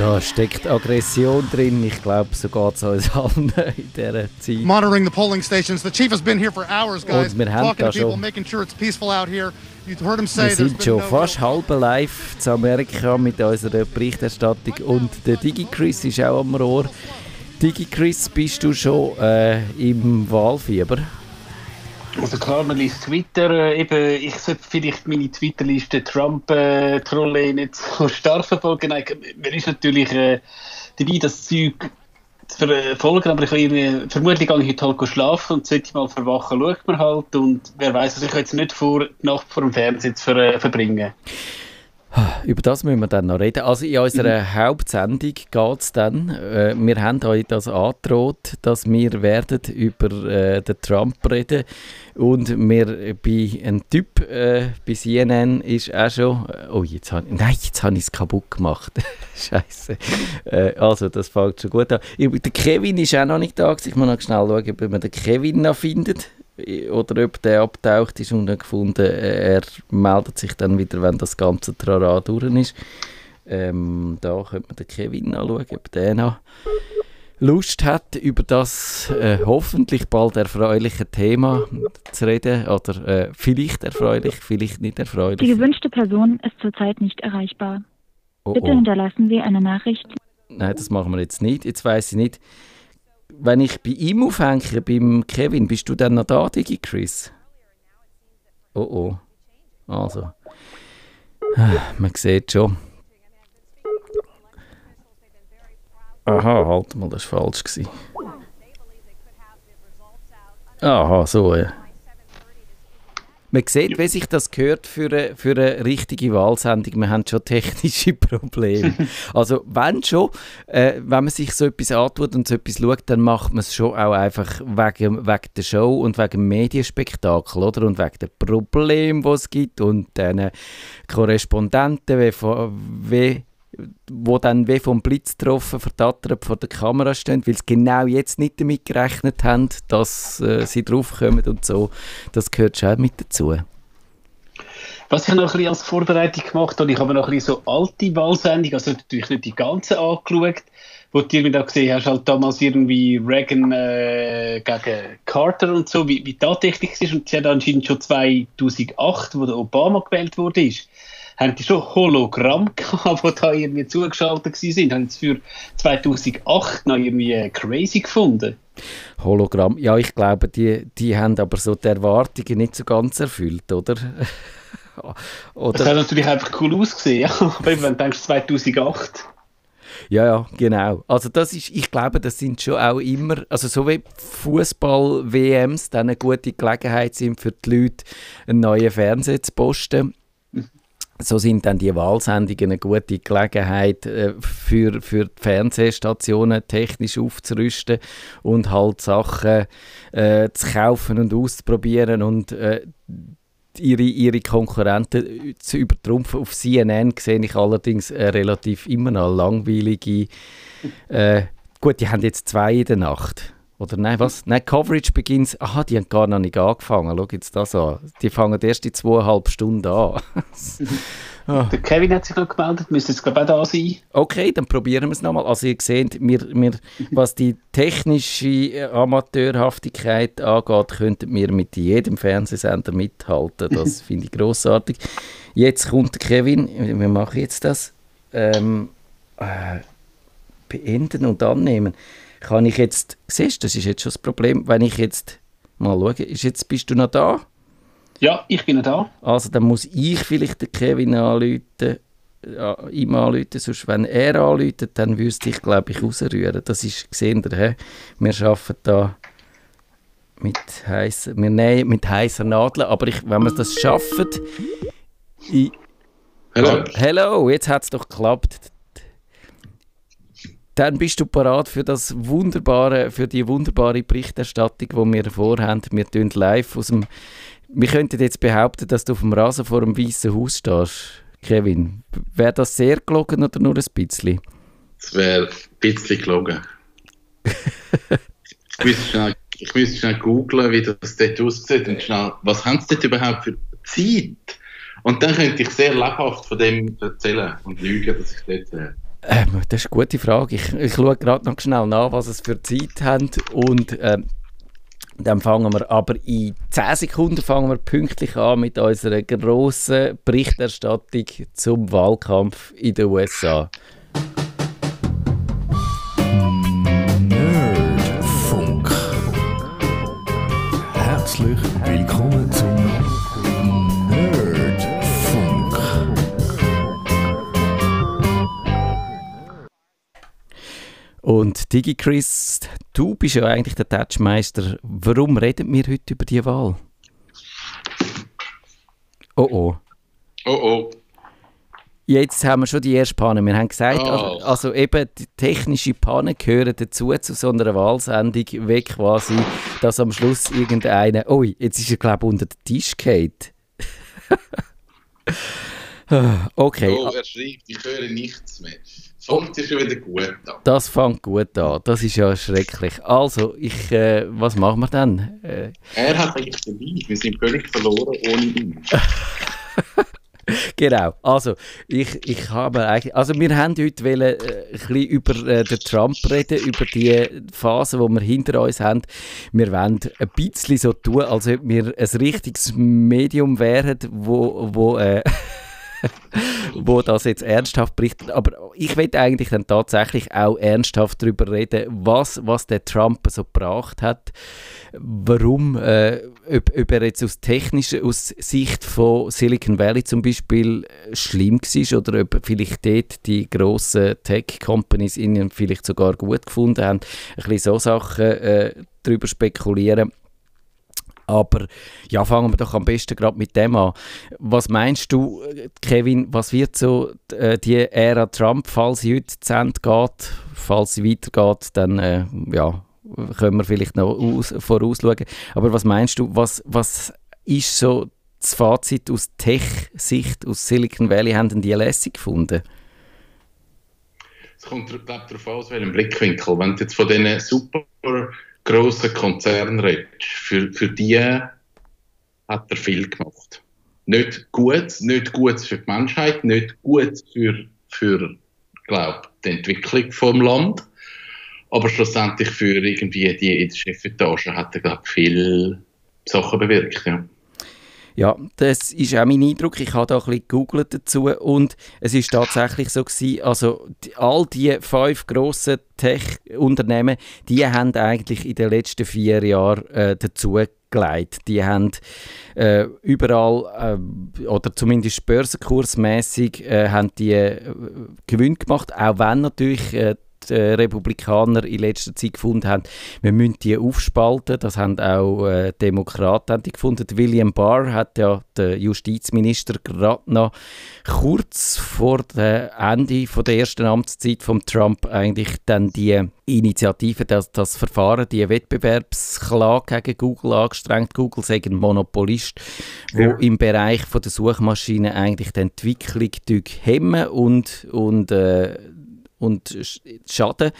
Da steckt Aggression drin. Ich glaube, so geht es uns allen in dieser Zeit. Monitoring the polling stations. The chief has been here for hours, guys. Und wir haben talking da to people, schon- making sure it's peaceful out here. Wir sind schon fast halb live zu Amerika mit unserer Berichterstattung und der DigiChris ist auch am Rohr. DigiChris, bist du schon äh, im Wahlfieber? Also klar, man liest Twitter, äh, eben, ich sollte vielleicht meine Twitter-Liste Trump-Trolle nicht so stark verfolgen. Nein, mir ist natürlich äh, dabei, das Zeug zu verfolgen, aber ich irgendwie, vermutlich gehe ich heute halt schlafen und sollte mal verwachen, schaut man halt und wer weiß, also ich kann jetzt nicht vor, die Nacht vor dem Fernseher zu ver, äh, verbringen. Über das müssen wir dann noch reden. Also in unserer Hauptsendung geht es dann. Äh, wir haben euch das angedroht, dass wir werden über äh, den Trump reden und wir bei einem Typ äh, bei CNN ist auch schon. Oh, jetzt habe nein, jetzt habe ich es kaputt gemacht. Scheiße. Äh, also das fängt schon gut an. Ich, der Kevin ist auch noch nicht da. Ich muss noch schnell schauen, ob man den Kevin noch findet oder ob der abtaucht ist und er gefunden, äh, er meldet sich dann wieder, wenn das ganze Trara durch ist. Ähm, da könnte man den Kevin anschauen, ob der noch Lust hat, über das äh, hoffentlich bald erfreuliche Thema zu reden. Oder äh, vielleicht erfreulich, vielleicht nicht Die erfreulich. gewünschte Person ist zurzeit nicht erreichbar. Oh, Bitte oh. hinterlassen Sie eine Nachricht. Nein, das machen wir jetzt nicht. Jetzt weiß ich nicht. Wenn ich bei ihm aufhänge, beim Kevin, bist du dann noch da, Digi Chris? Oh oh. Also. Man sieht schon. Aha, halt mal, das war falsch. Gewesen. Aha, so. Ja. Man sieht, wie sich das gehört für eine, für eine richtige Wahlsendung. Wir haben schon technische Probleme. also wenn schon, äh, wenn man sich so etwas antut und so etwas schaut, dann macht man es schon auch einfach wegen, wegen der Show und wegen dem Medienspektakel, oder? Und wegen den Problemen, die es gibt und den Korrespondenten, wie, wie wo dann wie vom Blitz getroffen, verdattert vor der Kamera stehen, weil sie genau jetzt nicht damit gerechnet haben, dass äh, sie draufkommen und so. Das gehört schon auch mit dazu. Was ich noch ein bisschen als Vorbereitung gemacht habe, ich habe noch ein bisschen so alte Wahlsendungen, also natürlich nicht die ganze angeschaut, wo du irgendwie da gesehen hast, halt damals irgendwie Reagan äh, gegen Carter und so, wie, wie tatsächlich ist. Und sie hat anscheinend schon 2008, wo der Obama gewählt wurde, ist, haben die schon Hologramm gehabt, die da irgendwie zugeschaltet sind. Haben sie für 2008 noch irgendwie crazy gefunden. Hologramm, ja, ich glaube, die, die haben aber so die Erwartungen nicht so ganz erfüllt, oder? Das oder? hat natürlich einfach cool ausgesehen, ja. Aber wenn du denkst 2008. Ja, ja, genau. Also das ist, ich glaube, das sind schon auch immer, also so wie Fußball-WMs dann eine gute Gelegenheit sind für die Leute, einen neuen Fernseher zu posten. So sind dann die Wahlsendungen eine gute Gelegenheit äh, für, für die Fernsehstationen technisch aufzurüsten und halt Sachen äh, zu kaufen und auszuprobieren und äh, ihre, ihre Konkurrenten zu übertrumpfen. Auf CNN sehe ich allerdings äh, relativ immer noch langweilige. Äh, gut, die haben jetzt zwei in der Nacht. Oder nein, was? Nein, Coverage Begins. Aha, die haben gar noch nicht angefangen. Schau jetzt das an. Die fangen erst in zweieinhalb Stunden an. Der Kevin hat sich noch gemeldet, müsste jetzt glaube ich auch da sein. Okay, dann probieren wir es nochmal. Also ihr seht, wir, wir, was die technische äh, Amateurhaftigkeit angeht, könnten wir mit jedem Fernsehsender mithalten. Das finde ich großartig. Jetzt kommt Kevin, wir machen jetzt das. Ähm, äh, beenden und annehmen. Kann ich jetzt, siehst du, das ist jetzt schon das Problem, wenn ich jetzt mal schaue, ist jetzt, bist du noch da? Ja, ich bin noch da. Also dann muss ich vielleicht den Kevin anrufen, ja, ihm anrufen, sonst wenn er anruft, dann wüsste ich, glaube ich, rausrühren. Das ist, gesehen ihr, hä? wir arbeiten da mit heißer, wir nähen mit heißer Nadel, aber ich, wenn wir das schaffen, ich, Hallo. Hello, jetzt hat es doch geklappt. Dann bist du parat für das wunderbare, für die wunderbare Berichterstattung, die wir vorhaben. Wir tun live aus dem. Wir könnten jetzt behaupten, dass du auf dem Rasen vor dem Weißen Haus stehst, Kevin. Wäre das sehr gelogen oder nur ein bisschen? Das wäre ein bisschen gelogen. ich müsste schnell, ich müsste schnell googlen, wie das dort aussieht und schnell, was haben sie dort überhaupt für Zeit? Und dann könnte ich sehr lebhaft von dem erzählen und lügen, dass ich dort wäre. Ähm, das ist eine gute Frage. Ich, ich schaue gerade noch schnell nach, was es für Zeit haben und ähm, dann fangen wir aber in 10 Sekunden fangen wir pünktlich an mit unserer grossen Berichterstattung zum Wahlkampf in den USA. Und DigiChris, du bist ja eigentlich der Touchmeister. Warum reden wir heute über die Wahl? Oh oh. Oh oh. Jetzt haben wir schon die erste Panne. Wir haben gesagt, Oh. also, also eben die technische Pannen gehören dazu zu so einer Wahlsendung, wie quasi, dass am Schluss irgendeiner, ui, jetzt ist er glaube ich unter den Tisch gefallen. okay, Oh, er schreibt, ich höre nichts mehr. Fängt ja schon wieder gut an. das fängt gut an. Das ist ja schrecklich. Also, ich, äh, was machen wir dann? Äh, Er hat eigentlich den Lead. Wir sind völlig verloren ohne ihn. Genau, also ich, ich habe eigentlich, also wir haben heute wollen, äh, ein bisschen über äh, den Trump reden, über die Phase, die wir hinter uns haben. Wir wollen ein bisschen so tun, als ob wir ein richtiges Medium wären, wo, wo, äh, wo das jetzt ernsthaft berichtet. Aber ich will eigentlich dann tatsächlich auch ernsthaft darüber reden, was, was der Trump so gebracht hat, warum, äh, ob, ob er jetzt aus technischer aus Sicht von Silicon Valley zum Beispiel äh, schlimm war oder ob vielleicht dort die grossen Tech-Companies ihn vielleicht sogar gut gefunden haben. Ein bisschen so Sachen äh, darüber spekulieren. Aber ja, fangen wir doch am besten gerade mit dem an. Was meinst du, Kevin, was wird so äh, die Ära Trump, falls sie heute zu Ende geht, falls sie weitergeht, dann äh, ja, können wir vielleicht noch aus, vorausschauen. Aber was meinst du, was, was ist so das Fazit aus Tech-Sicht, aus Silicon Valley, haben die lässig gefunden? Es kommt, glaube darauf an, aus welchem Blickwinkel. Wenn du jetzt von diesen super grossen Konzernen redest, für, für die hat er viel gemacht. Nicht gut, nicht gut für die Menschheit, nicht gut für, für glaube die Entwicklung vom Land, aber schlussendlich für irgendwie die in der Chefetage hat er, glaube viele Sachen bewirkt. Ja. Ja, das ist auch mein Eindruck. Ich habe da ein bisschen gegoogelt dazu und es ist tatsächlich so gewesen, also die, all die fünf grossen Tech-Unternehmen, die haben eigentlich in den letzten vier Jahren äh, dazu gelegt. Die haben äh, überall, äh, oder zumindest börsenkursmäßig, äh, haben die äh, Gewinn gemacht, auch wenn natürlich äh, die äh, Republikaner in letzter Zeit gefunden haben, wir müssen die aufspalten. Das haben auch äh, Demokraten haben die gefunden. William Barr hat ja der Justizminister gerade noch kurz vor dem Ende von der ersten Amtszeit von Trump eigentlich dann die Initiative, das, das Verfahren, die Wettbewerbsklage gegen Google angestrengt. Google sei ein Monopolist, wo Ja. im Bereich von der Suchmaschine eigentlich die Entwicklung hemmen und, und äh, und sch- schaden.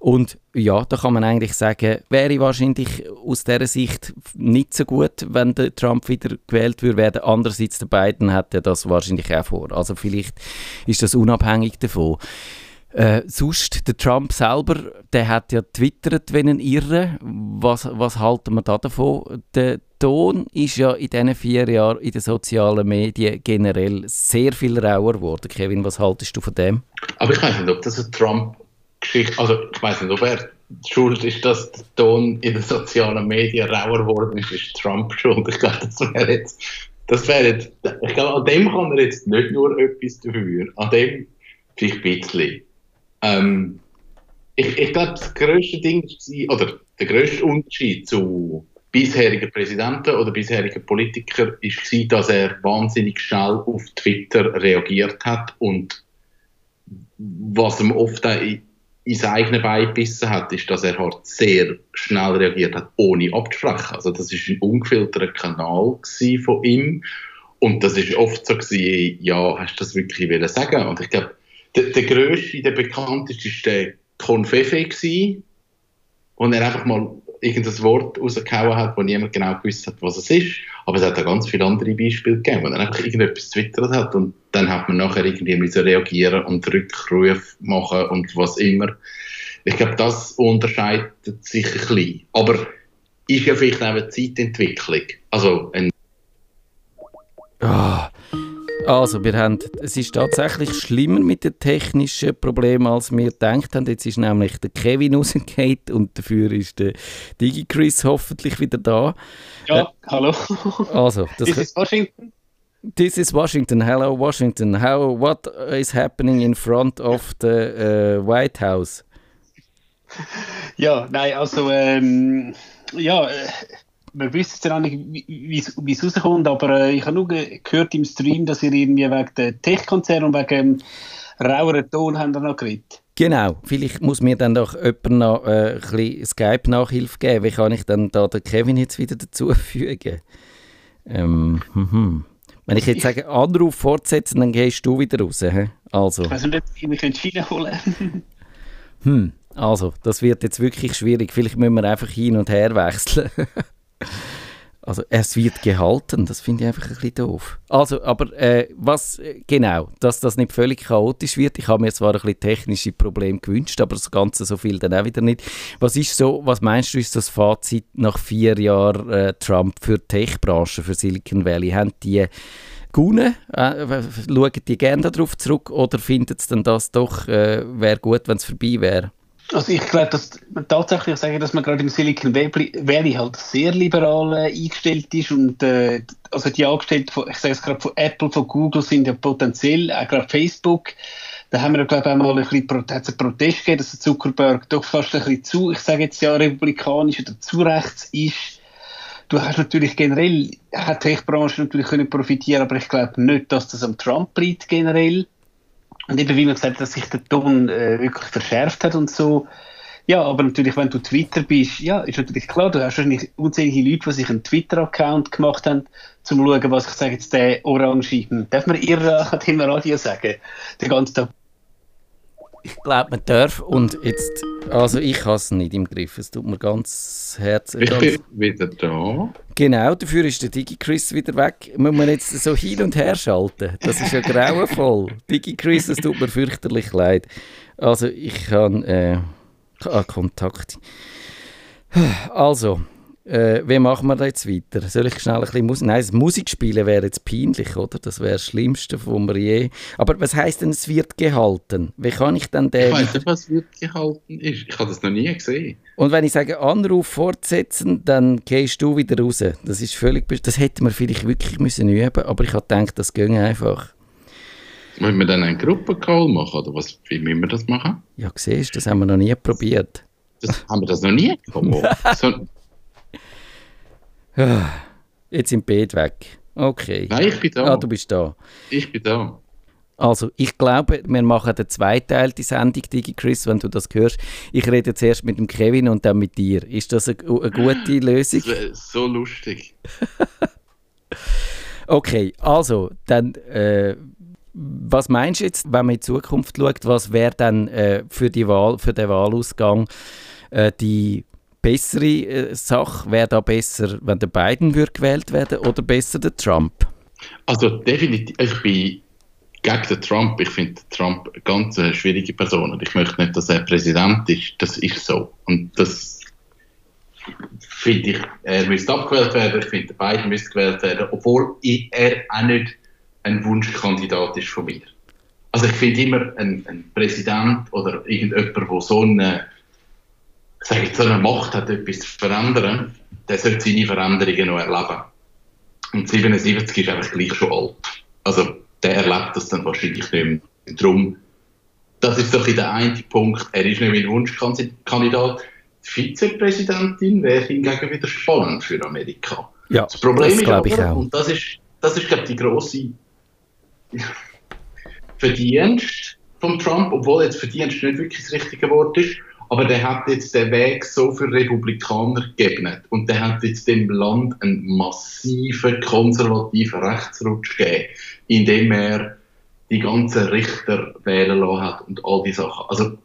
Und ja, da kann man eigentlich sagen, wäre wahrscheinlich aus dieser Sicht nicht so gut, wenn der Trump wieder gewählt würde werden. Andererseits, der Biden hat das wahrscheinlich auch vor. Also vielleicht ist das unabhängig davon. Äh, sonst, der Trump selber, der hat ja twittert wie ein Irre. Was, was halten wir da davon? Der Ton ist ja in diesen vier Jahren in den sozialen Medien generell sehr viel rauer geworden. Kevin, was haltest du von dem? Aber ich weiß nicht, ob das eine Trump-Geschichte, also ich weiß nicht, ob er schuld ist, dass der Ton in den sozialen Medien rauer geworden ist, ist Trump schuld. Ich glaube, das wäre jetzt, das wäre jetzt, ich glaube, an dem kann er jetzt nicht nur etwas dafür, an dem vielleicht ein bisschen. Ähm, ich, ich glaube, das grösste Ding war, oder der grösste Unterschied zu bisherigen Präsidenten oder bisherigen Politikern ist, war, dass er wahnsinnig schnell auf Twitter reagiert hat und was ihm oft in- ins eigene Bein gebissen hat, ist, dass er halt sehr schnell reagiert hat, ohne abzusprechen. Also das ist ein ungefilterter Kanal von ihm und das ist oft so gewesen, ja, hast du das wirklich wollen sagen? Und ich glaube, der, der grösste, der bekannteste, ist der Confefe gewesen, und er einfach mal irgendein Wort rausgehauen hat, wo niemand genau gewusst hat, was es ist. Aber es hat auch ganz viele andere Beispiele gegeben, wo dann einfach irgendetwas twittert hat und dann hat man nachher irgendwie müssen reagieren und Rückrufe machen und was immer. Ich glaube, das unterscheidet sich ein bisschen. Aber ist ja vielleicht auch eine Zeitentwicklung. Also ein Ah, also, wir haben, es ist tatsächlich schlimmer mit den technischen Problemen, als wir gedacht haben. Jetzt ist nämlich der Kevin rausgegangen und dafür ist der DigiChris hoffentlich wieder da. Ja, hallo. Also, das, This is Washington. this is Washington. Hello, Washington. How, what is happening in front of the uh, White House? Ja, nein, also, ähm, ja, wir wissen ja noch nicht, wie es rauskommt, aber äh, ich habe nur ge- gehört im Stream, dass ihr irgendwie wegen der Tech-Konzern und wegen dem raueren Ton habt ihr noch geredet. Genau, vielleicht muss mir dann doch jemand noch äh, ein bisschen Skype-Nachhilfe geben. Wie kann ich dann da den Kevin jetzt wieder dazufügen? Ähm, mhm. Wenn ich jetzt sage, Anruf fortsetzen, dann gehst du wieder raus. He? Also, Ich weiß nicht, ob ich mich hm, also, das wird jetzt wirklich schwierig. Vielleicht müssen wir einfach hin und her wechseln. also, es wird gehalten, das finde ich einfach ein bisschen doof. Also, aber äh, was äh, genau, dass das nicht völlig chaotisch wird. Ich habe mir zwar ein bisschen technische Probleme gewünscht, aber das Ganze so viel dann auch wieder nicht. Was ist so, was meinst du, ist das Fazit nach vier Jahren äh, Trump für die Tech-Branche, für Silicon Valley? Haben die gewonnen? Äh, schauen die gerne darauf zurück oder finden sie dann das doch, äh, wäre gut, wenn es vorbei wäre? Also ich glaube, dass man tatsächlich sagen, dass man gerade im Silicon Valley halt sehr liberal äh, eingestellt ist und äh, also die Angestellten von, ich sage es gerade von Apple, von Google sind ja potenziell, auch gerade Facebook, da haben wir glaube ich auch mal ein bisschen Protest gegeben, dass der Zuckerberg doch fast ein bisschen zu, ich sage jetzt ja republikanisch oder zu rechts ist. Du hast natürlich generell, hat die Tech-Branche natürlich können profitieren, aber ich glaube nicht, dass das am Trump liegt generell. Und eben, wie man gesagt hat, dass sich der Ton äh, wirklich verschärft hat und so. Ja, aber natürlich, wenn du Twitter bist, ja, ist natürlich klar, du hast wahrscheinlich unzählige Leute, die sich einen Twitter-Account gemacht haben, zum schauen, was ich sage jetzt, der Orange, darf man ihr äh, im Radio sagen, den ganzen Tag. Ich glaube, man darf und jetzt, also ich habe es nicht im Griff, es tut mir ganz herzlich. Ich bin wieder da. Genau, dafür ist der DigiChris wieder weg. Muss man jetzt so hin und her schalten? Das ist ja grauenvoll. DigiChris, es tut mir fürchterlich leid. Also ich habe äh, Kontakt. Also, äh, wie machen wir da jetzt weiter? Soll ich schnell ein bisschen Musik... Nein, das Musikspielen wäre jetzt peinlich, oder? Das wäre das Schlimmste, was wir je... Aber was heisst denn, es wird gehalten? Wie kann ich dann den... Ich weiß nicht, was wird gehalten ist. Ich habe das noch nie gesehen. Und wenn ich sage Anruf fortsetzen, dann gehst du wieder raus. Das ist völlig... Das hätten wir vielleicht wirklich müssen üben, aber ich habe gedacht, das ging einfach. Wollen wir dann einen Gruppencall machen? Oder was, wie müssen wir das machen? Ja, siehst du, das haben wir noch nie probiert. Das, haben wir das noch nie gemacht? so, Jetzt sind beide weg. Okay. nein, ich bin da. Ah, du bist da. Ich bin da. Also, ich glaube, wir machen den zweiteilten Sendung, Digi Chris, wenn du das hörst. Ich rede zuerst mit dem Kevin und dann mit dir. Ist das eine, eine gute Lösung? So lustig. Okay, also, dann, äh, was meinst du jetzt, wenn man in die Zukunft schaut, was wäre dann äh, für, die Wahl, für den Wahlausgang äh, die bessere äh, Sache? Wäre da besser, wenn der Biden würde gewählt werden oder besser der Trump? Also definitiv, ich bin gegen den Trump. Ich finde Trump eine ganz äh, schwierige Person und ich möchte nicht, dass er Präsident ist. Das ist so. Und das finde ich, er müsste abgewählt werden. Ich finde, Biden müsste gewählt werden, obwohl er auch nicht ein Wunschkandidat ist von mir. Also ich finde immer, ein, ein Präsident oder irgendjemand, der so eine, sage jetzt, so eine Macht hat, etwas zu verändern, der sollte seine Veränderungen noch erleben. Und 77 ist einfach gleich schon alt. Also, der erlebt das dann wahrscheinlich nicht mehr. Darum, das ist doch der eine Punkt. Er ist nicht mein Wunschkandidat. Die Vizepräsidentin wäre hingegen wieder spannend für Amerika. Ja, Das Problem das ist glaube ich aber, auch. und das ist, das ist glaube ich, die grosse Verdienst von Trump, obwohl jetzt Verdienst nicht wirklich das richtige Wort ist, aber der hat jetzt den Weg so für Republikaner geebnet. Und der hat jetzt dem Land einen massiven konservativen Rechtsrutsch gegeben, indem er die ganzen Richter wählen lassen hat und all die Sachen. Also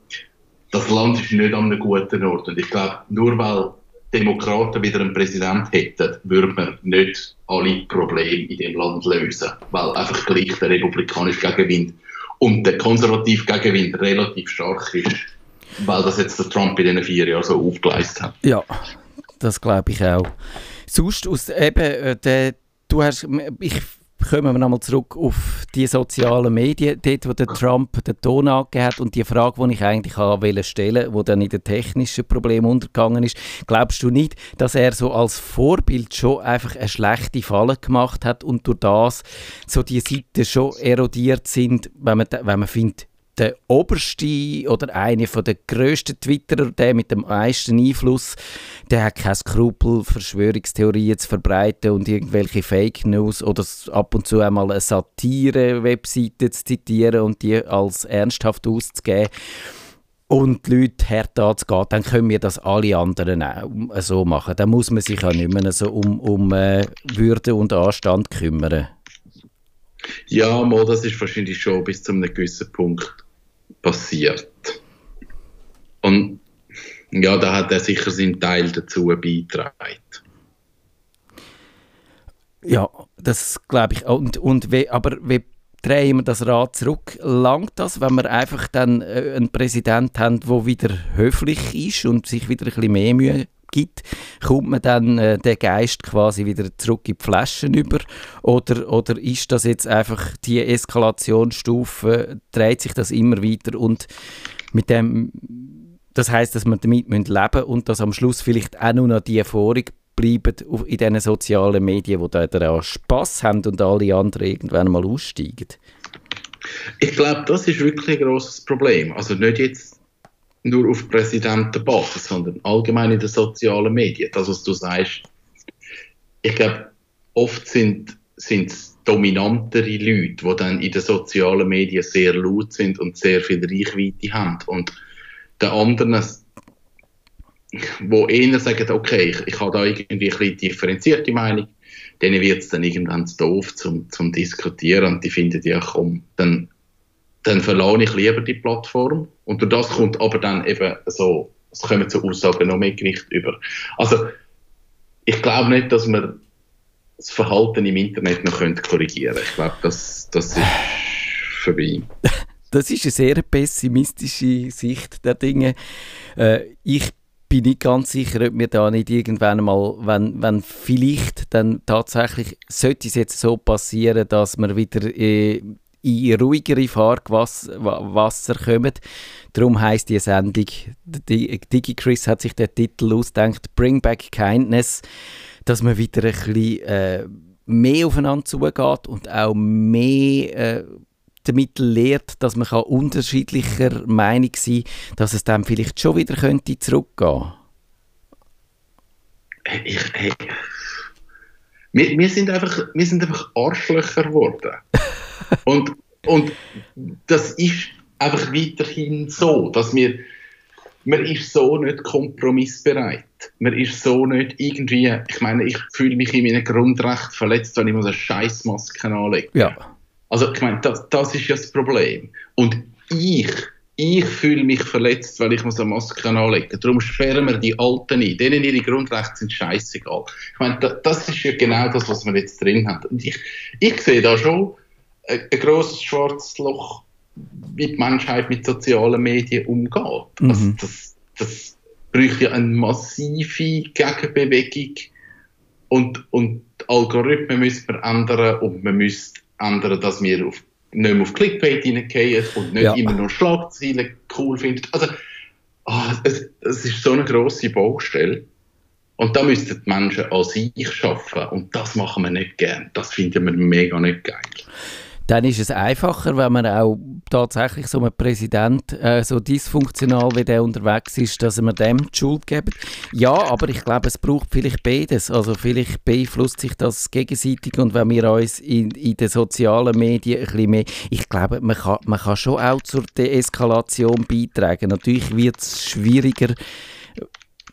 das Land ist nicht an einem guten Ort. Und ich glaube, nur weil Demokraten wieder einen Präsident hätten, würden wir nicht alle Probleme in dem Land lösen, weil einfach gleich der republikanische Gegenwind und der konservative Gegenwind relativ stark ist, weil das jetzt der Trump in diesen vier Jahren so aufgeleistet hat. Ja, das glaube ich auch. Sonst aus eben, äh, der, du hast, ich kommen wir nochmal zurück auf die sozialen Medien, dort, wo der Trump den Ton angegeben hat und die Frage, die ich eigentlich wollte stellen, die dann in den technischen Problemen untergegangen ist. Glaubst du nicht, dass er so als Vorbild schon einfach eine schlechte Falle gemacht hat und durch das so die Seiten schon erodiert sind, wenn man, wenn man findet, der oberste oder eine von der grössten Twitterer, der mit dem meisten Einfluss, der hat keine Skrupel, Verschwörungstheorien zu verbreiten und irgendwelche Fake News oder ab und zu einmal eine Satire-Webseite zu zitieren und die als ernsthaft auszugeben und die Leute hart anzugehen, dann können wir das alle anderen auch so machen. Dann muss man sich auch nicht mehr so um, um äh, Würde und Anstand kümmern. Ja, mal, das ist wahrscheinlich schon bis zu einem gewissen Punkt passiert. Und ja, da hat er sicher seinen Teil dazu beigetragen. Ja, das glaube ich. Und, und wie, aber wie drehen wir das Rad zurück? Langt das, wenn wir einfach dann äh, einen Präsident haben, der wieder höflich ist und sich wieder ein bisschen mehr Mühe gibt, kommt man dann äh, den Geist quasi wieder zurück in die Flaschen über? Oder, oder ist das jetzt einfach die Eskalationsstufe, dreht sich das immer weiter und mit dem, das heißt, dass wir damit leben müssen und dass am Schluss vielleicht auch nur noch die Erfahrung bleiben in diesen sozialen Medien, wo da daran Spass haben und alle anderen irgendwann mal aussteigen? Ich glaube, das ist wirklich ein großes Problem. Also nicht jetzt nur auf Präsidentenbasis, sondern allgemein in den sozialen Medien. Das, was du sagst, ich glaube, oft sind es dominantere Leute, die dann in den sozialen Medien sehr laut sind und sehr viel Reichweite haben. Und der anderen, wo eher sagen, okay, ich, ich habe da irgendwie ein bisschen differenzierte Meinung, denen wird es dann irgendwann zu doof zum, zum Diskutieren und die finden ja, komm, dann dann verlasse ich lieber die Plattform. Und durch das kommt aber dann eben so, es kommen zu Aussagen noch mehr Gewicht über. Also, ich glaube nicht, dass man das Verhalten im Internet noch korrigieren können. Ich glaube, das, das ist vorbei. Das ist eine sehr pessimistische Sicht der Dinge. Äh, ich bin nicht ganz sicher, ob wir da nicht irgendwann mal, wenn, wenn vielleicht dann tatsächlich, sollte es jetzt so passieren, dass wir wieder äh, in ruhigere Fahrwasser kommen. Darum heisst die Sendung, DigiChris hat sich den Titel ausgedacht, Bring Back Kindness, dass man wieder ein bisschen äh, mehr aufeinander zugeht und auch mehr äh, damit lehrt, dass man kann unterschiedlicher Meinung sein kann, dass es dann vielleicht schon wieder könnte zurückgehen ich, hey. Wir, wir, sind einfach, wir sind einfach Arschlöcher geworden. und, und das ist einfach weiterhin so, dass wir, man ist so nicht kompromissbereit. Man ist so nicht irgendwie, ich meine, ich fühle mich in meinem Grundrecht verletzt, wenn ich eine Scheißmaske anlege. Ja. Also, ich meine, das, das ist ja das Problem. Und ich, ich fühle mich verletzt, weil ich so eine Maske anlege. Darum sperren wir die Alten ein. Denen ihre Grundrechte sind scheißegal. Ich meine, das, ist ja genau das, was wir jetzt drin haben. Und ich, ich sehe da schon, ein, ein grosses schwarzes Loch, wie die Menschheit mit sozialen Medien umgeht. Mhm. Also das, das bräuchte ja eine massive Gegenbewegung und, und Algorithmen müssen wir ändern und man müsste ändern, dass wir auf, nicht mehr auf Clickbait hineingehen und nicht ja. immer nur Schlagzeilen cool finden. Also, oh, es, es ist so eine grosse Baustelle. Und da müssten die Menschen an sich arbeiten. Und das machen wir nicht gern. Das finden wir mega nicht geil dann ist es einfacher, wenn man auch tatsächlich so einem Präsident äh, so dysfunktional wie der unterwegs ist, dass wir dem die Schuld geben. Ja, aber ich glaube, es braucht vielleicht beides. Also vielleicht beeinflusst sich das gegenseitig und wenn wir uns in, in den sozialen Medien ein bisschen mehr... Ich glaube, man kann, man kann schon auch zur Deeskalation beitragen. Natürlich wird es schwieriger.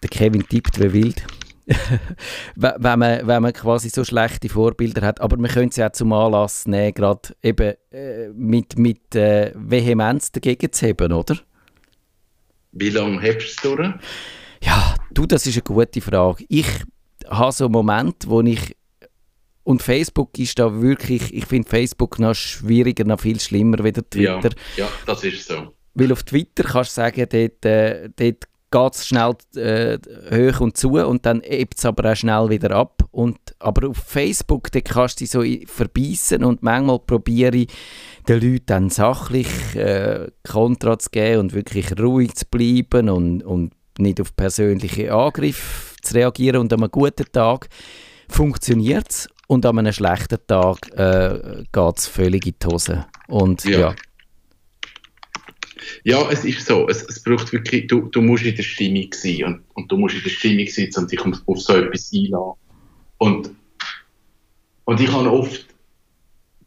Der Kevin tippt wie wild. Wenn, man, wenn man quasi so schlechte Vorbilder hat. Aber man könnte sie auch zum Anlass nehmen, gerade eben äh, mit, mit äh, Vehemenz dagegen zu haben, oder? Wie lange hebst du es durch? Ja, Du, das ist eine gute Frage. Ich habe so einen Moment, wo ich und Facebook ist da wirklich, ich finde Facebook noch schwieriger, noch viel schlimmer wie Twitter. Ja, ja, das ist so. Weil auf Twitter kannst du sagen, dort, äh, dort geht es schnell äh, hoch und zu und dann hebt es aber auch schnell wieder ab. Und, aber auf Facebook dort kannst du dich so verbeissen und manchmal probiere ich den Leuten dann sachlich äh, Kontra zu geben und wirklich ruhig zu bleiben und, und nicht auf persönliche Angriffe zu reagieren. Und an einem guten Tag funktioniert es und an einem schlechten Tag äh, geht es völlig in die Hose. Und ja. Ja. Ja, es ist so. Es, es braucht wirklich, du, du musst in der Stimmung sein und, und du musst in der Stimmung sitzen und dich auf, auf so etwas einladen. Und, und ich habe oft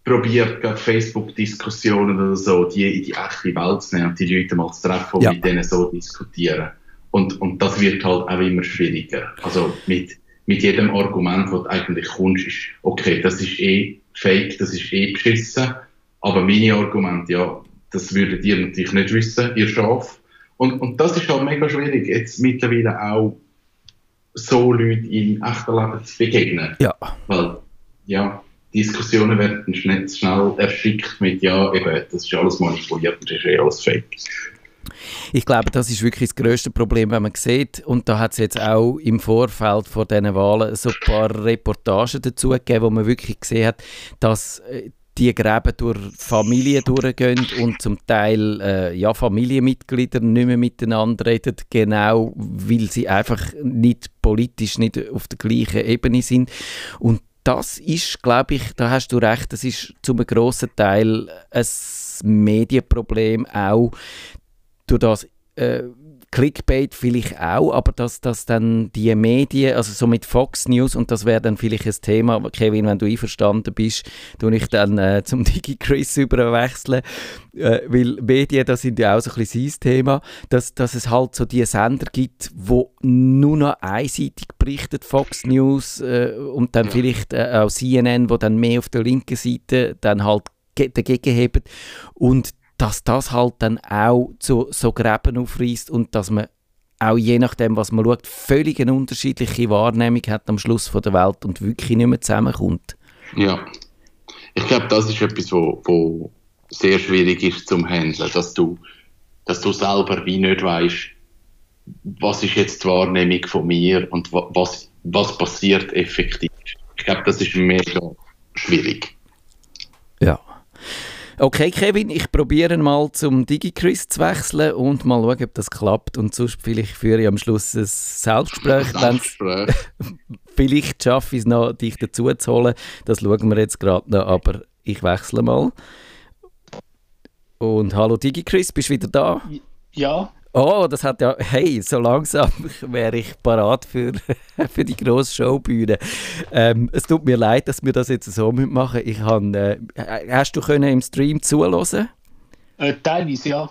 probiert, gerade Facebook-Diskussionen oder so, die in die echte Welt zu nehmen und die Leute mal zu treffen und Ja. mit denen so diskutieren. Und, und das wird halt auch immer schwieriger. Also mit, mit jedem Argument, das du eigentlich kommst, ist, okay, das ist eh fake, das ist eh beschissen, aber meine Argumente, ja, das würdet ihr natürlich nicht wissen, ihr Schaf. Und, und das ist halt mega schwierig, jetzt mittlerweile auch so Leute im echten Leben zu begegnen. ja. Weil, ja, Diskussionen werden schnell, schnell erschickt mit, ja, eben, das ist alles manipuliert und das ist eh alles fake. Ich glaube, das ist wirklich das grösste Problem, wenn man sieht, und da hat es jetzt auch im Vorfeld vor diesen Wahlen so ein paar Reportagen dazu gegeben, wo man wirklich gesehen hat, dass äh, die Gräben durch Familien durchgehen und zum Teil äh, ja, Familienmitglieder nicht mehr miteinander reden, genau weil sie einfach nicht politisch nicht auf der gleichen Ebene sind. Und das ist, glaube ich, da hast du recht, das ist zum grossen Teil ein Medienproblem auch durch das äh, Clickbait vielleicht auch, aber dass, dass dann die Medien, also so mit Fox News, und das wäre dann vielleicht ein Thema, Kevin, wenn du einverstanden bist, tue ich dann äh, zum DigiChris überwechseln, äh, weil Medien, das sind ja auch so ein bisschen sein Thema, dass, dass es halt so die Sender gibt, wo nur noch einseitig berichtet, Fox News äh, und dann vielleicht äh, auch CNN, wo dann mehr auf der linken Seite dann halt ge- dagegen hebt. Und dass das halt dann auch zu so Gräben aufreißt und dass man auch je nachdem, was man schaut, völlig eine unterschiedliche Wahrnehmung hat am Schluss von der Welt und wirklich nicht mehr zusammenkommt. Ja. Ich glaube, das ist etwas, wo, wo sehr schwierig ist zum Handeln, dass du, dass du selber wie nicht weißt, was ist jetzt die Wahrnehmung von mir und wa- was, was passiert effektiv. Ich glaube, das ist mega schwierig. Ja. Okay, Kevin, ich probiere mal zum DigiChris zu wechseln und mal schauen, ob das klappt. Und sonst vielleicht führe ich am Schluss ein Selbstgespräch, Selbstgespräch. vielleicht schaffe ich es noch, dich dazu zu holen. Das schauen wir jetzt gerade noch, aber ich wechsle mal. Und hallo DigiChris, bist du wieder da? Ja, Oh, das hat ja, hey, so langsam wäre ich parat für, für die grosse Showbühne. Ähm, es tut mir leid, dass wir das jetzt so machen Ich han, äh, hast du können im Stream zuhören? äh, teilweise ja.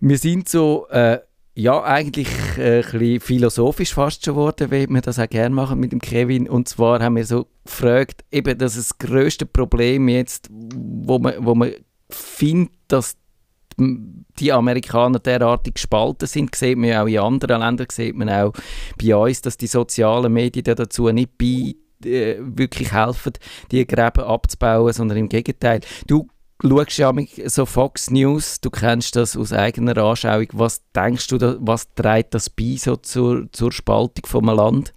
Wir sind so, äh, ja, eigentlich äh, ein bisschen philosophisch fast schon geworden, wie wir das auch gerne machen mit dem Kevin. Und zwar haben wir so gefragt, eben, dass das grösste Problem jetzt, wo man, wo man findet, dass die Amerikaner derartig gespalten sind, sieht man auch in anderen Ländern, sieht man auch bei uns, dass die sozialen Medien da dazu nicht bei, äh, wirklich helfen, die Gräben abzubauen, sondern im Gegenteil. Du schaust ja so Fox News, du kennst das aus eigener Anschauung. Was denkst du, was trägt das bei so zur, zur Spaltung vom Land?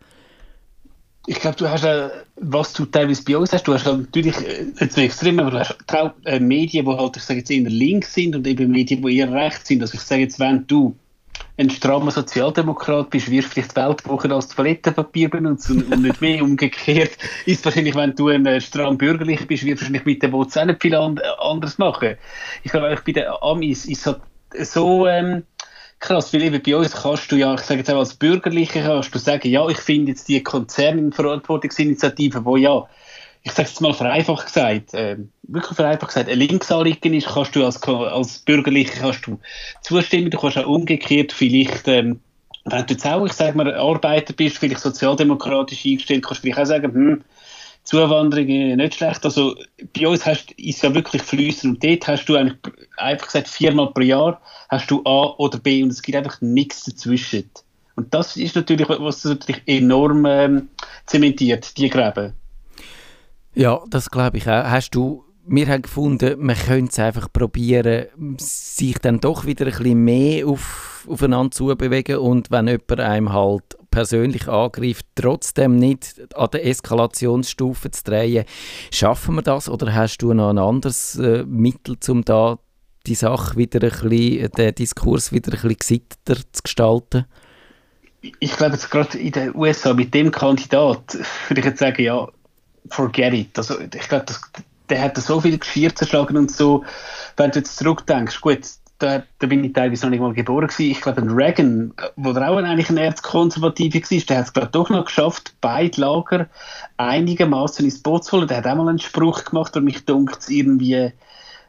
Ich glaube, du hast, äh, was du teilweise bei uns hast, du hast natürlich, äh, nicht so extrem, aber du hast auch äh, Medien, die halt, ich sage jetzt eher links sind und eben Medien, die eher rechts sind. Also ich sage jetzt, wenn du ein strammer Sozialdemokrat bist, wirst vielleicht die Weltwoche als Toilettenpapier benutzen und, und nicht mehr umgekehrt. Ist wahrscheinlich, wenn du ein äh, stramm bürgerlich bist, wirst du wahrscheinlich mit dem Vote auch nicht viel an, anders machen. Ich glaube, bei den Amis ist es so, ähm, krass, weil eben bei uns kannst du ja, ich sage jetzt auch als Bürgerliche, kannst du sagen, ja, ich finde jetzt die Konzernverantwortungsinitiative, wo ja, ich sage jetzt mal vereinfacht gesagt, äh, wirklich vereinfacht gesagt, ein Linksanliegen ist, kannst du als, als Bürgerliche kannst du zustimmen, du kannst auch umgekehrt vielleicht, ähm, wenn du jetzt auch, ich sage mal, Arbeiter bist, vielleicht sozialdemokratisch eingestellt, kannst du vielleicht auch sagen, hm, Zuwanderung äh, nicht schlecht. Also bei uns hast, ist ja wirklich fließend und dort hast du eigentlich einfach gesagt, viermal pro Jahr hast du A oder B und es gibt einfach nichts dazwischen. Und das ist natürlich, was natürlich enorm ähm, zementiert, die Gräben. Ja, das glaube ich auch. Hast du, wir haben gefunden, man könnte es einfach probieren, sich dann doch wieder ein bisschen mehr auf, aufeinander zu bewegen und wenn jemand einem halt persönlich angreift, trotzdem nicht an der Eskalationsstufe zu drehen. Schaffen wir das oder hast du noch ein anderes äh, Mittel, um da die Sache wieder ein bisschen, den Diskurs wieder ein bisschen gesitteter zu gestalten? Ich glaube jetzt gerade in den USA mit dem Kandidat würde ich jetzt sagen, ja, forget it. Also ich glaube, der hat so viel Geschirr zerschlagen und so, wenn du jetzt zurückdenkst, gut, da, da bin ich teilweise noch nicht mal geboren gewesen. Ich glaube, ein Reagan, wo der auch eigentlich ein Erzkonservativer war, der hat es glaube doch noch geschafft, beide Lager einigermaßen ins Boot zu holen. Der hat auch mal einen Spruch gemacht, der mich dunkt irgendwie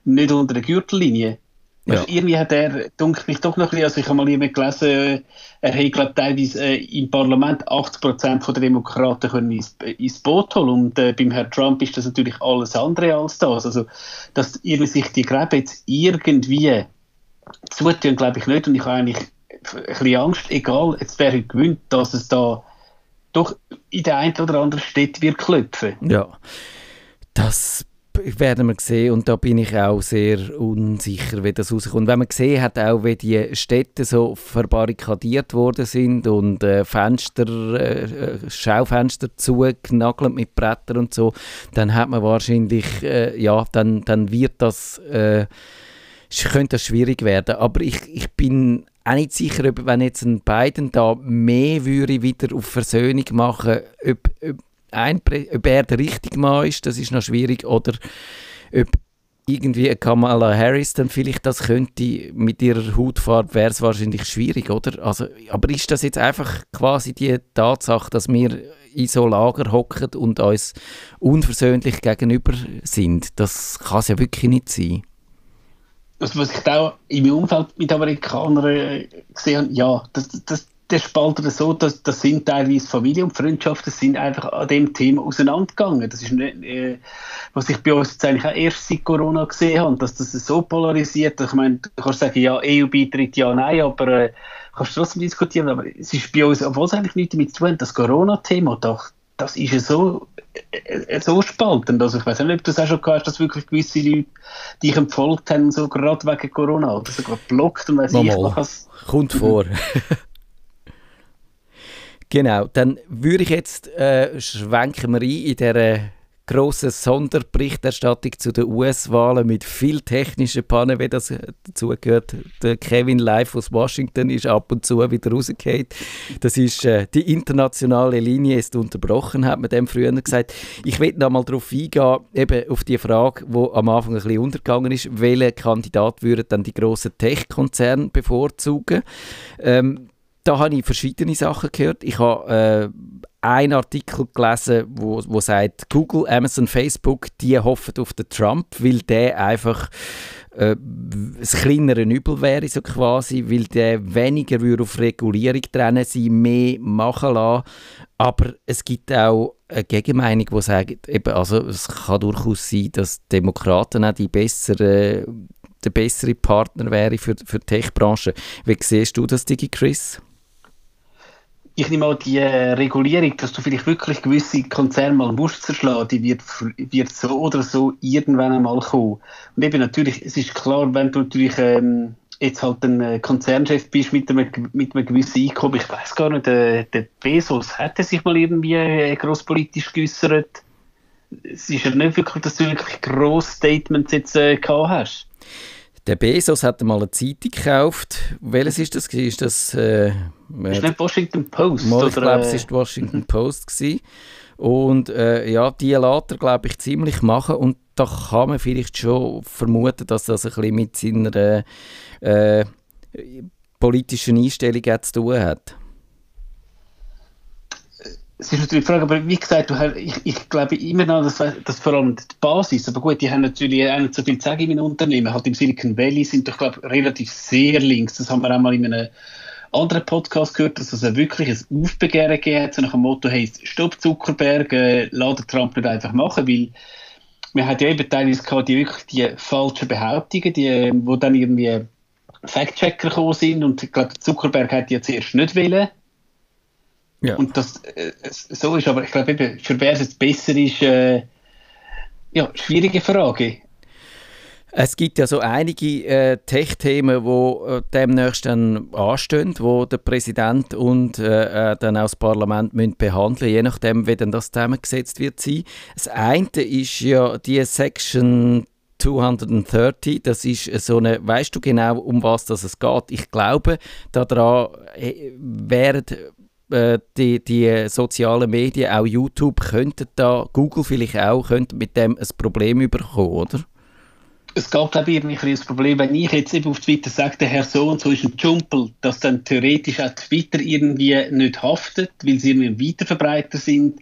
nicht unter der Gürtellinie. Ja. Also irgendwie hat er, dunkt mich doch noch ein bisschen, also ich habe mal jemand gelesen, er hat glaube teilweise äh, im Parlament 80% der Demokraten können ins, ins Boot holen und äh, beim Herrn Trump ist das natürlich alles andere als das. Also, dass irgendwie sich die Gräben jetzt irgendwie zutun, glaube ich nicht und ich habe eigentlich ein bisschen Angst, egal, jetzt wer heute gewinnt, dass es da doch in der einen oder anderen Stadt wird klopfen. Ja, das werden wir sehen und da bin ich auch sehr unsicher, wie das rauskommt. Wenn man gesehen hat, auch wie die Städte so verbarrikadiert worden sind und äh, Fenster, äh Schaufenster zugenagelt mit Brettern und so, dann hat man wahrscheinlich, äh, ja, dann, dann wird das, äh, könnte das schwierig werden. Aber ich, ich bin auch nicht sicher, ob, wenn jetzt ein Biden da mehr würde wieder auf Versöhnung machen, ob, ob ein, ob er der richtige Mann ist, das ist noch schwierig, oder ob irgendwie Kamala Harris dann vielleicht das könnte mit ihrer Hautfarbe, wäre es wahrscheinlich schwierig, oder? Also, aber ist das jetzt einfach quasi die Tatsache, dass wir in so Lager hocken und uns unversöhnlich gegenüber sind? Das kann es ja wirklich nicht sein. Also, was ich da in meinem Umfeld mit Amerikanern äh, gesehen habe, ja, das, das, der spaltet so, dass das sind teilweise Familie und Freundschaften sind einfach an dem Thema auseinandergegangen. Das ist nicht, äh, was ich bei uns jetzt eigentlich auch erst seit Corona gesehen habe, dass das so polarisiert. Ich meine, du kannst sagen, ja, EU-Beitritt, ja, nein, aber äh, kannst trotzdem diskutieren. Aber es ist bei uns, obwohl es eigentlich nichts damit zu tun hat, das Corona-Thema, doch, das ist ja so, äh, so spaltend. Also ich weiß nicht, ob du das auch schon gehört hast, dass wirklich gewisse Leute dich empfolgt haben, so gerade wegen Corona oder sogar blockt und weiß ich, was. Kommt vor. Genau, dann würde ich jetzt äh, schwenken wir ein in dieser grossen Sonderberichterstattung zu den US-Wahlen mit viel technischen Pannen, wie das dazugehört. Der Kevin live aus Washington ist ab und zu wieder rausgefallen. Das ist äh, die internationale Linie ist unterbrochen, hat man dem früher gesagt. Ich will noch mal darauf eingehen, eben auf die Frage, die am Anfang ein bisschen untergegangen ist, welcher Kandidat würde dann die grossen Tech-Konzerne bevorzugen? Ähm, da habe ich verschiedene Sachen gehört. Ich habe äh, einen Artikel gelesen, wo, wo sagt, Google, Amazon, Facebook, die hoffen auf den Trump, weil der einfach äh, das kleinere Übel wäre, so quasi, weil der weniger würde auf Regulierung trennen, sie mehr machen lassen. Aber es gibt auch eine Gegenmeinung, die sagt, eben, also es kann durchaus sein, dass Demokraten auch die bessere, der bessere Partner wäre für, für die Tech-Branche. Wie siehst du das, Digi Chris? Ich nehme mal die äh, Regulierung, dass du vielleicht wirklich gewisse Konzerne mal musst zerschlagen, die wird, wird so oder so irgendwann einmal kommen. Und eben natürlich, es ist klar, wenn du natürlich ähm, jetzt halt ein äh, Konzernchef bist mit einem, mit einem gewissen Einkommen, ich weiß gar nicht, der, der Bezos hätte sich mal irgendwie äh, grosspolitisch geäußert. Es ist ja nicht wirklich, dass du wirklich grosse Statements jetzt äh, gehabt hast. Der Bezos hat mal eine Zeitung gekauft. Welches ist das? Ist das äh, ist nicht Washington Post? Mal, ich glaube, es war die Washington mhm. Post. Gewesen. Und äh, ja, die lässt er, glaube ich, ziemlich machen. Und da kann man vielleicht schon vermuten, dass das ein bisschen mit seiner äh, politischen Einstellung zu tun hat es ist natürlich die Frage, aber wie gesagt, ich, ich glaube immer noch, dass, dass vor allem die Basis, aber gut, die haben natürlich auch nicht so viel zu sagen in meinem Unternehmen, halt im Silicon Valley sind doch, glaube relativ sehr links, das haben wir auch mal in einem anderen Podcast gehört, dass es ein wirkliches Aufbegehren hat, so nach dem Motto, hey, Stopp Zuckerberg, äh, lass Trump nicht einfach machen, weil wir hatten ja eben teilweise gehabt, die wirklich die falschen Behauptungen, die, wo dann irgendwie Fact-Checker gekommen sind und ich glaube, Zuckerberg hat die jetzt erst nicht wollen, Ja. Und das äh, so ist, aber ich glaube eben, für wer es jetzt besser ist, äh, ja, schwierige Frage. Es gibt ja so einige äh, Tech-Themen, die äh, demnächst dann anstehen, wo der Präsident und äh, äh, dann auch das Parlament müssen behandeln je nachdem, wie dann das zusammengesetzt wird sein. Das eine ist ja die Section 230, das ist so eine, weißt du genau, um was das es geht? Ich glaube, daran äh, wären äh, die, die sozialen Medien, auch YouTube, könnten da, Google vielleicht auch, könnten mit dem ein Problem bekommen, oder? Es gab, glaube ich, irgendwie ein das Problem, wenn ich jetzt eben auf Twitter sage, der Herr so und so ist ein Jumpel, dass dann theoretisch auch Twitter irgendwie nicht haftet, weil sie irgendwie ein Weiterverbreiter sind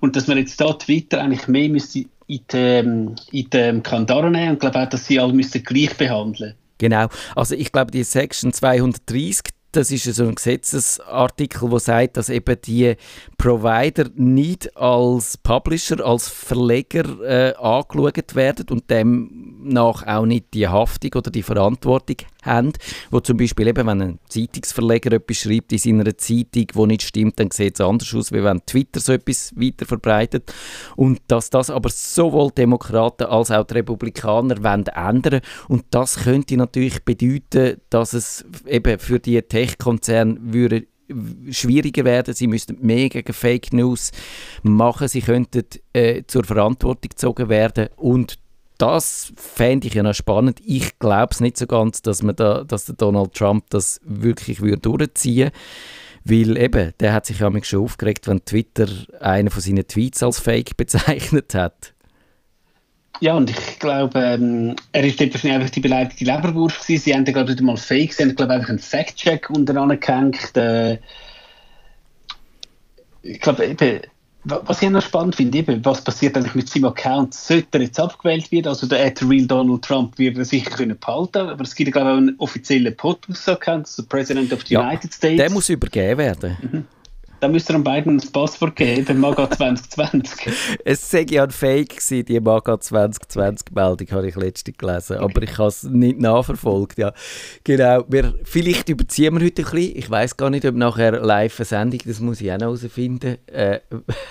und dass man jetzt da Twitter eigentlich mehr müsste in den, in den Kandaren nehmen und glaube auch, dass sie alle müssten gleich behandeln. Genau. Also ich glaube, die Section 230, das ist so ein Gesetzesartikel, wo sagt, dass eben die Provider nicht als Publisher, als Verleger äh, angeschaut werden und demnach auch nicht die Haftung oder die Verantwortung haben, wo zum Beispiel eben, wenn ein Zeitungsverleger etwas schreibt in seiner Zeitung, wo nicht stimmt, dann sieht es anders aus, wie wenn Twitter so etwas weiter verbreitet. Und dass das aber sowohl Demokraten als auch die Republikaner wollen ändern und das könnte natürlich bedeuten, dass es eben für die Tech-Konzerne schwieriger werden. Sie müssten mehr gegen Fake News machen. Sie könnten äh, zur Verantwortung gezogen werden und das fände ich ja noch spannend. Ich glaube es nicht so ganz, dass, man da, dass der Donald Trump das wirklich würde durchziehen weil eben, der hat sich ja schon aufgeregt, wenn Twitter einen von seinen Tweets als Fake bezeichnet hat. Ja, und ich glaube, ähm, er ist dort wahrscheinlich einfach die beleidigte Leberwurst gewesen. Sie haben glaube ich, mal Fake, sie haben, glaube einfach einen Fact-Check untereinander gehängt. Äh, ich glaube, eben, was ich noch spannend finde, eben, was passiert eigentlich mit seinem Account, sollte er jetzt abgewählt werden, also der at real Donald Trump wird er sicher können behalten, aber es gibt, glaube ich, auch einen offiziellen POTUS-Account, also President of the Ja, United States. Der muss übergeben werden. Da müsst ihr beiden das Passwort geben, MAGA 2020. Es sei ja ein Fake gewesen, die Maga 2020-Meldung habe ich letztens gelesen, aber ich habe es nicht nachverfolgt. Ja. Genau, wir, vielleicht überziehen wir heute ein bisschen. Ich weiß gar nicht, ob nachher live eine Sendung, das muss ich auch noch herausfinden, äh,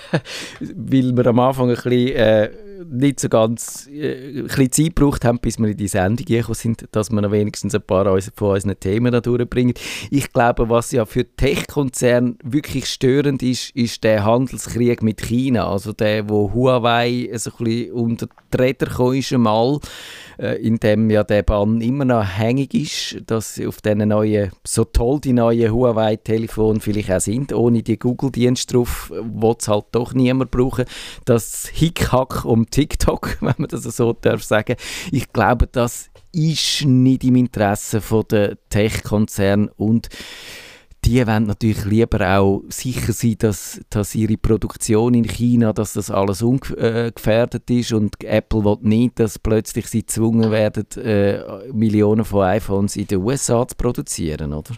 weil wir am Anfang ein bisschen äh, nicht so ganz äh, ein Zeit gebraucht haben, bis wir in die Sendung gekommen sind, dass wir noch wenigstens ein paar von unseren Themen da durchbringen. Ich glaube, was ja für Tech-Konzerne wirklich störend ist, ist der Handelskrieg mit China. Also der, wo Huawei so ein bisschen unter die Räder ist einmal, äh, in dem ja der Bann immer noch hängig ist, dass auf diesen neuen, so toll die neuen Huawei-Telefone vielleicht auch sind, ohne die Google-Dienste drauf, wo es halt doch niemand brauchen. Das Hickhack um TikTok, wenn man das so darf sagen. Ich glaube, das ist nicht im Interesse der Tech-Konzerne und die wollen natürlich lieber auch sicher sein, dass, dass ihre Produktion in China, dass das alles ungefährdet ist und Apple will nicht, dass plötzlich sie gezwungen werden, äh, Millionen von iPhones in den USA zu produzieren, oder?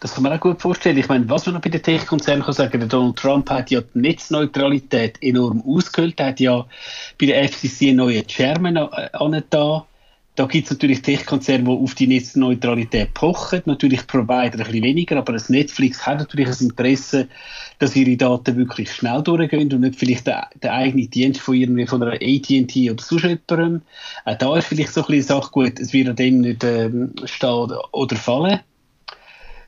Das kann man auch gut vorstellen. Ich meine, was man noch bei den Tech-Konzernen kann sagen, der Donald Trump hat ja die Netzneutralität enorm ausgehöhlt. Hat ja bei der FCC einen neuen Chairman äh, angetan. Da gibt es natürlich Tech-Konzerne, die auf die Netzneutralität pochen. Natürlich Provider ein bisschen weniger, aber das Netflix hat natürlich ein Interesse, dass ihre Daten wirklich schnell durchgehen und nicht vielleicht der, der eigene Dienst von irgendwie von einer AT&T oder sonst jemandem. Auch da ist vielleicht so ein bisschen Sache gut, es wird an dem nicht ähm, stehen oder fallen.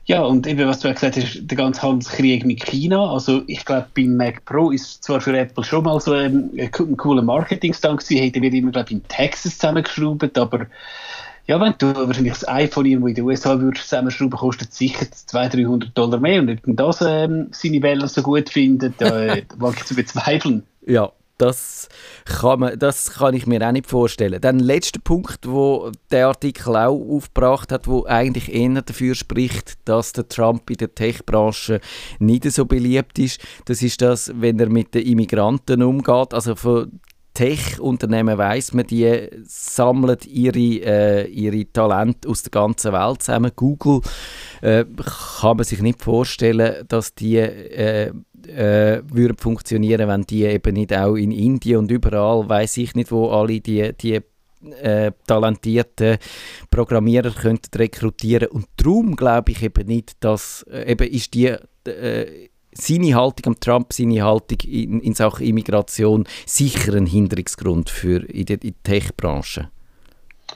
Ja, und eben, was du auch gesagt hast, der ganze Handelskrieg mit China. Also, ich glaube, beim Mac Pro ist zwar für Apple schon mal so ein, ein co- ein cooler Marketingstand gewesen, hätte wird immer, glaube ich, in Texas zusammengeschraubt, aber ja, wenn du wahrscheinlich das iPhone irgendwo in den USA würdest zusammenschrauben, kostet sicher 200, 300 Dollar mehr. Und ob das ähm, seine Wähler so gut finden, da äh, wage ich zu bezweifeln. Ja, das kann, man, das kann ich mir auch nicht vorstellen. Dann letzter Punkt, wo der Artikel auch aufgebracht hat, wo eigentlich eher dafür spricht, dass der Trump in der Tech-Branche nicht so beliebt ist, das ist das, wenn er mit den Immigranten umgeht. Also von Tech-Unternehmen weiss man, die sammeln ihre, äh, ihre Talente aus der ganzen Welt zusammen. Google äh, kann man sich nicht vorstellen, dass die äh, äh, würden funktionieren, wenn die eben nicht auch in Indien und überall, weiß ich nicht, wo alle die, die äh, talentierten Programmierer könnten rekrutieren und darum glaube ich eben nicht, dass äh, eben ist die äh, seine Haltung am Trump, seine Haltung in, in Sachen Immigration sicher ein Hinderungsgrund für in der Tech-Branche.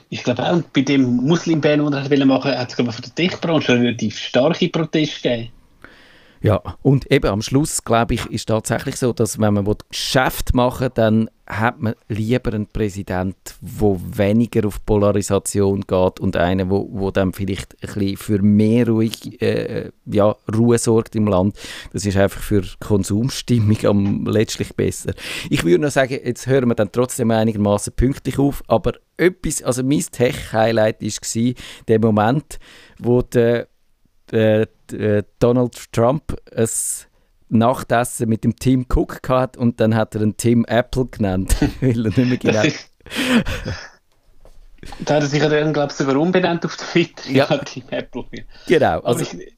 Ich glaube auch, bei dem Muslim-Ban, den er machen wollte, hat es von der Tech-Branche relativ starke Proteste gegeben. Ja, und eben am Schluss, glaube ich, ist tatsächlich so, dass wenn man Geschäft machen will, dann hat man lieber einen Präsident, der weniger auf Polarisation geht und einen, wo, wo dann vielleicht ein bisschen für mehr ruhig, äh, ja, Ruhe sorgt im Land. Das ist einfach für Konsumstimmung am letztlich besser. Ich würde noch sagen, jetzt hören wir dann trotzdem einigermaßen pünktlich auf, aber etwas, also mein Tech-Highlight war der Moment, wo der äh, äh, Donald Trump ein Nachtessen mit dem Team Cook hat und dann hat er einen Team Apple genannt, weil er nicht mehr genau... da hat er sich dann, glaube ich, sogar umbenannt auf Twitter. Ja, ja Team Apple. Genau, also ich,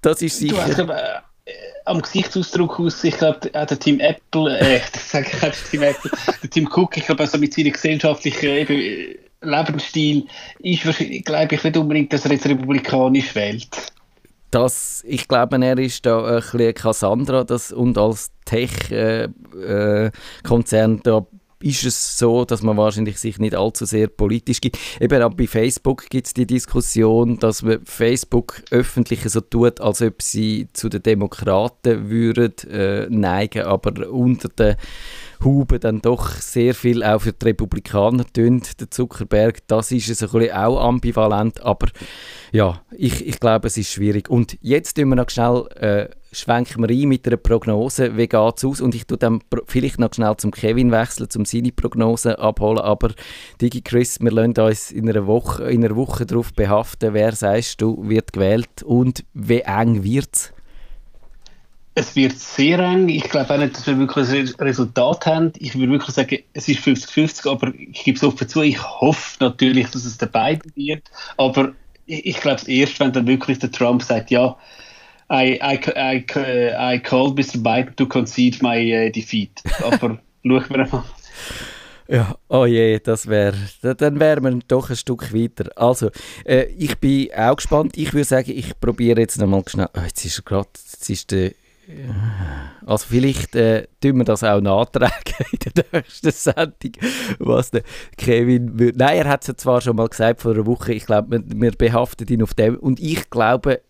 das ist sicher... Du, also, äh, am Gesichtsausdruck aus, ich glaube, der Team Apple, äh, das sage ich einfach Team Apple, der Team Cook, ich glaube, also mit seinem gesellschaftlichen eben, Lebensstil ist wahrscheinlich, glaube ich, nicht unbedingt, dass er jetzt republikanisch wählt das, ich glaube, er ist da ein bisschen Cassandra das, und als Tech-Konzern, äh, da ist es so, dass man wahrscheinlich sich nicht allzu sehr politisch gibt. Eben auch bei Facebook gibt es die Diskussion, dass man Facebook öffentlich so tut, als ob sie zu den Demokraten würden äh, neigen, aber unter den Huben dann doch sehr viel auch für die Republikaner tönt, der Zuckerberg. Das ist es ein bisschen auch ambivalent, aber ja, ich, ich glaube, es ist schwierig. Und jetzt tun wir noch schnell, äh, schwenken wir ein mit einer Prognose, wie geht es aus? Und ich tue dann vielleicht noch schnell zum Kevin wechseln, um seine Prognose abholen, aber Digi Chris, wir lassen uns in einer Woche, in einer Woche darauf behaften, wer, sagst du, wird gewählt und wie eng wird es? Es wird sehr eng. Ich glaube auch nicht, dass wir wirklich ein Resultat haben. Ich würde wirklich sagen, es ist 50-50, aber ich gebe es offen zu. Ich hoffe natürlich, dass es dabei wird. Aber ich, ich glaube es erst, wenn dann wirklich der Trump sagt, ja, I, I, I, I called Mr. Biden to concede my uh, defeat. Aber schauen wir mal. Ja, oh je, das wäre, dann wären wir doch ein Stück weiter. Also, äh, ich bin auch gespannt. Ich würde sagen, ich probiere jetzt nochmal schnell. Oh, jetzt ist er gerade, jetzt ist der also vielleicht äh, tun wir das auch nachtragen in der nächsten Sendung, was der Kevin würde. Nein, er hat es ja zwar schon mal gesagt vor einer Woche, ich glaube, wir, wir behaften ihn auf dem und ich glaube,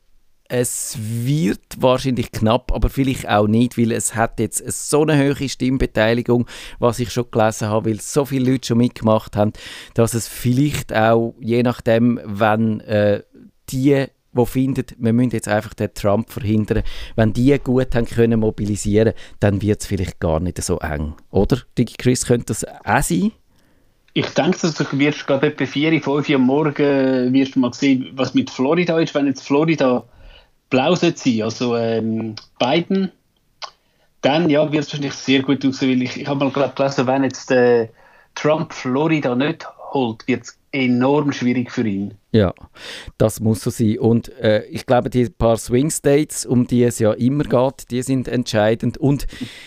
es wird wahrscheinlich knapp, aber vielleicht auch nicht, weil es hat jetzt so eine hohe Stimmbeteiligung, was ich schon gelesen habe, weil so viele Leute schon mitgemacht haben, dass es vielleicht auch, je nachdem, wenn äh, die die finden, wir müssen jetzt einfach den Trump verhindern. Wenn die gut haben können mobilisieren, dann wird es vielleicht gar nicht so eng. Oder, Digi Chris, könnte das auch sein? Ich denke, dass du wirst gerade etwa 4, 5 Uhr morgen wirst du mal sehen, was mit Florida ist. Wenn jetzt Florida blau sein also ähm, Biden, dann ja, wird es wahrscheinlich sehr gut aussehen, weil ich, ich habe mal gerade gelesen, wenn jetzt äh, Trump Florida nicht holt, wird es enorm schwierig für ihn. Ja, das muss so sein. Und äh, ich glaube, die paar Swing States, um die es ja immer geht, die sind entscheidend. Und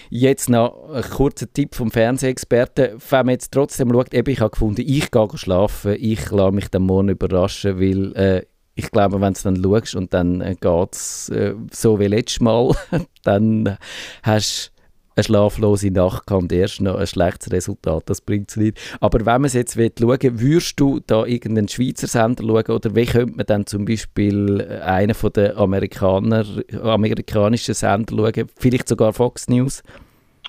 jetzt noch ein kurzer Tipp vom Fernsehexperten. Wenn man jetzt trotzdem schaut, eben, ich habe gefunden, ich gehe schlafen, ich lasse mich dann morgen überraschen, weil äh, ich glaube, wenn du dann schaust und dann äh, geht es äh, so wie letztes Mal, dann hast du eine schlaflose Nacht kann und erst noch ein schlechtes Resultat, das bringt es nicht. Aber wenn man es jetzt schauen will, würdest du da irgendeinen Schweizer Sender schauen oder wie könnte man dann zum Beispiel einen von den Amerikaner, amerikanischen Sender schauen, vielleicht sogar Fox News?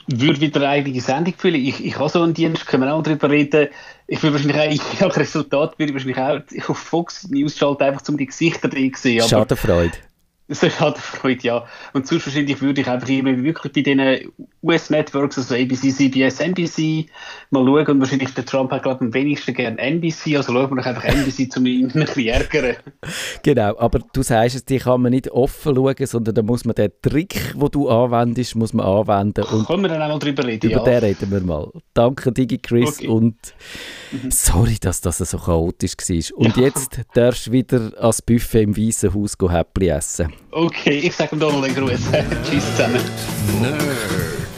Würde wieder eine eigene Sendung fühlen. Ich, ich habe so einen Dienst, können wir auch darüber reden. Ich würde wahrscheinlich auch, ich habe Resultat, würde ich wahrscheinlich auch ich auf Fox News schalten, einfach um die Gesichter zu sehen. Schadenfreude. Das ist halt Freude, ja. Und sonst wahrscheinlich würde ich einfach wirklich bei diesen US-Networks, also ABC, CBS, NBC, mal schauen. Und wahrscheinlich der Trump hat, ich, am wenigsten gerne NBC. Also schauen wir doch einfach NBC, um ihn ein bisschen ärgern. Genau, aber du sagst es, die kann man nicht offen schauen, sondern da muss man den Trick, den du anwendest, muss man anwenden. Und Können wir dann einmal drüber reden, Über ja. den reden wir mal. Danke, Digi Chris. Okay. Und mhm. sorry, dass das so chaotisch war. Und ja. jetzt darfst du wieder ans Buffet im Weißen Haus Häppli essen. Okay, ich sage Donald einen Gruß. Tschüss zusammen. Nerdfunk,